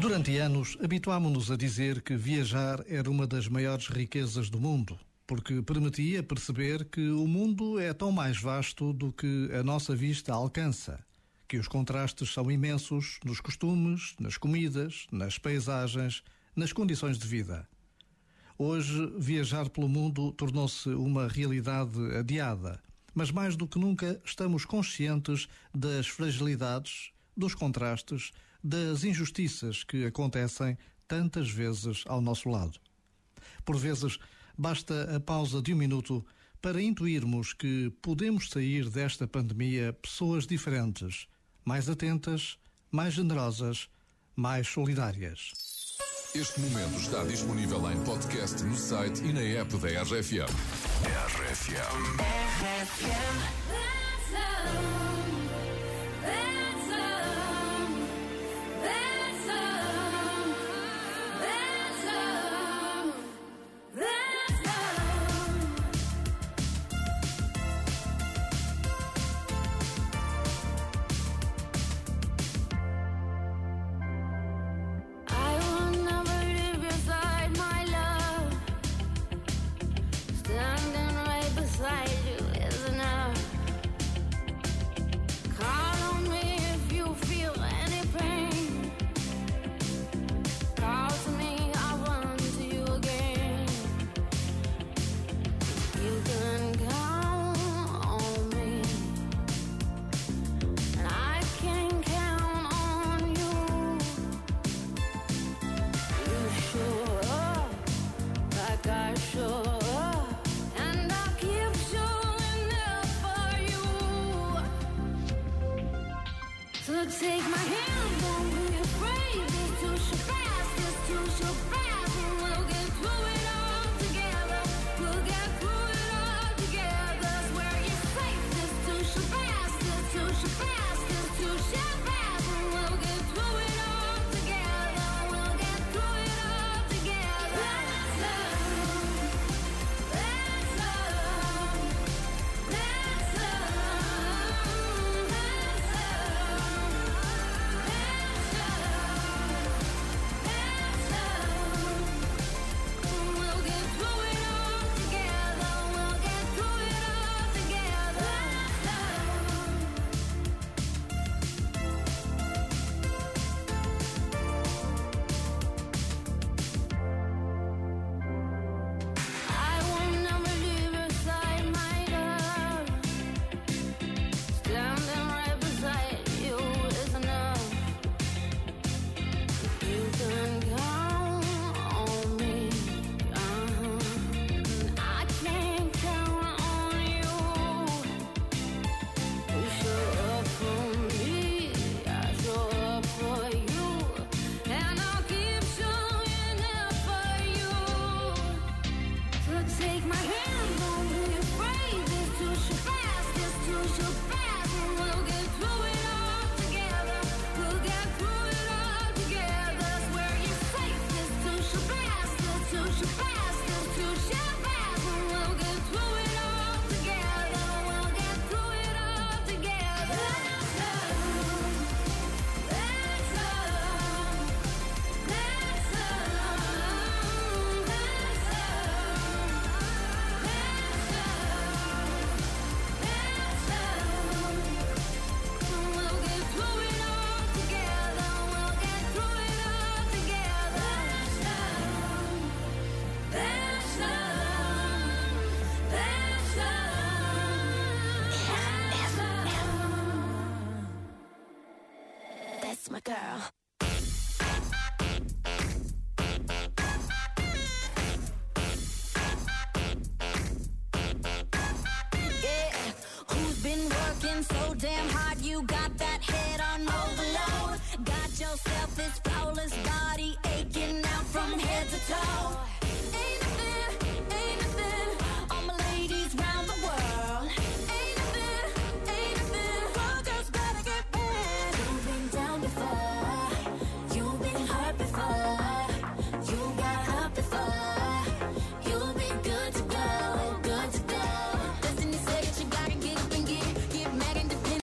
Durante anos, habituámo-nos a dizer que viajar era uma das maiores riquezas do mundo, porque permitia perceber que o mundo é tão mais vasto do que a nossa vista alcança, que os contrastes são imensos nos costumes, nas comidas, nas paisagens, nas condições de vida. Hoje, viajar pelo mundo tornou-se uma realidade adiada, mas mais do que nunca estamos conscientes das fragilidades, dos contrastes, das injustiças que acontecem tantas vezes ao nosso lado. Por vezes, basta a pausa de um minuto para intuirmos que podemos sair desta pandemia pessoas diferentes, mais atentas, mais generosas, mais solidárias. Este momento está disponível em podcast no site e na app da RFM. RFM. RFM. Take my hand, Don't be afraid, it's too fast, it's too fast, and we'll get through it all. Who's been working so damn hard? You got that head on overload. Got yourself this flawless body aching out from head to toe.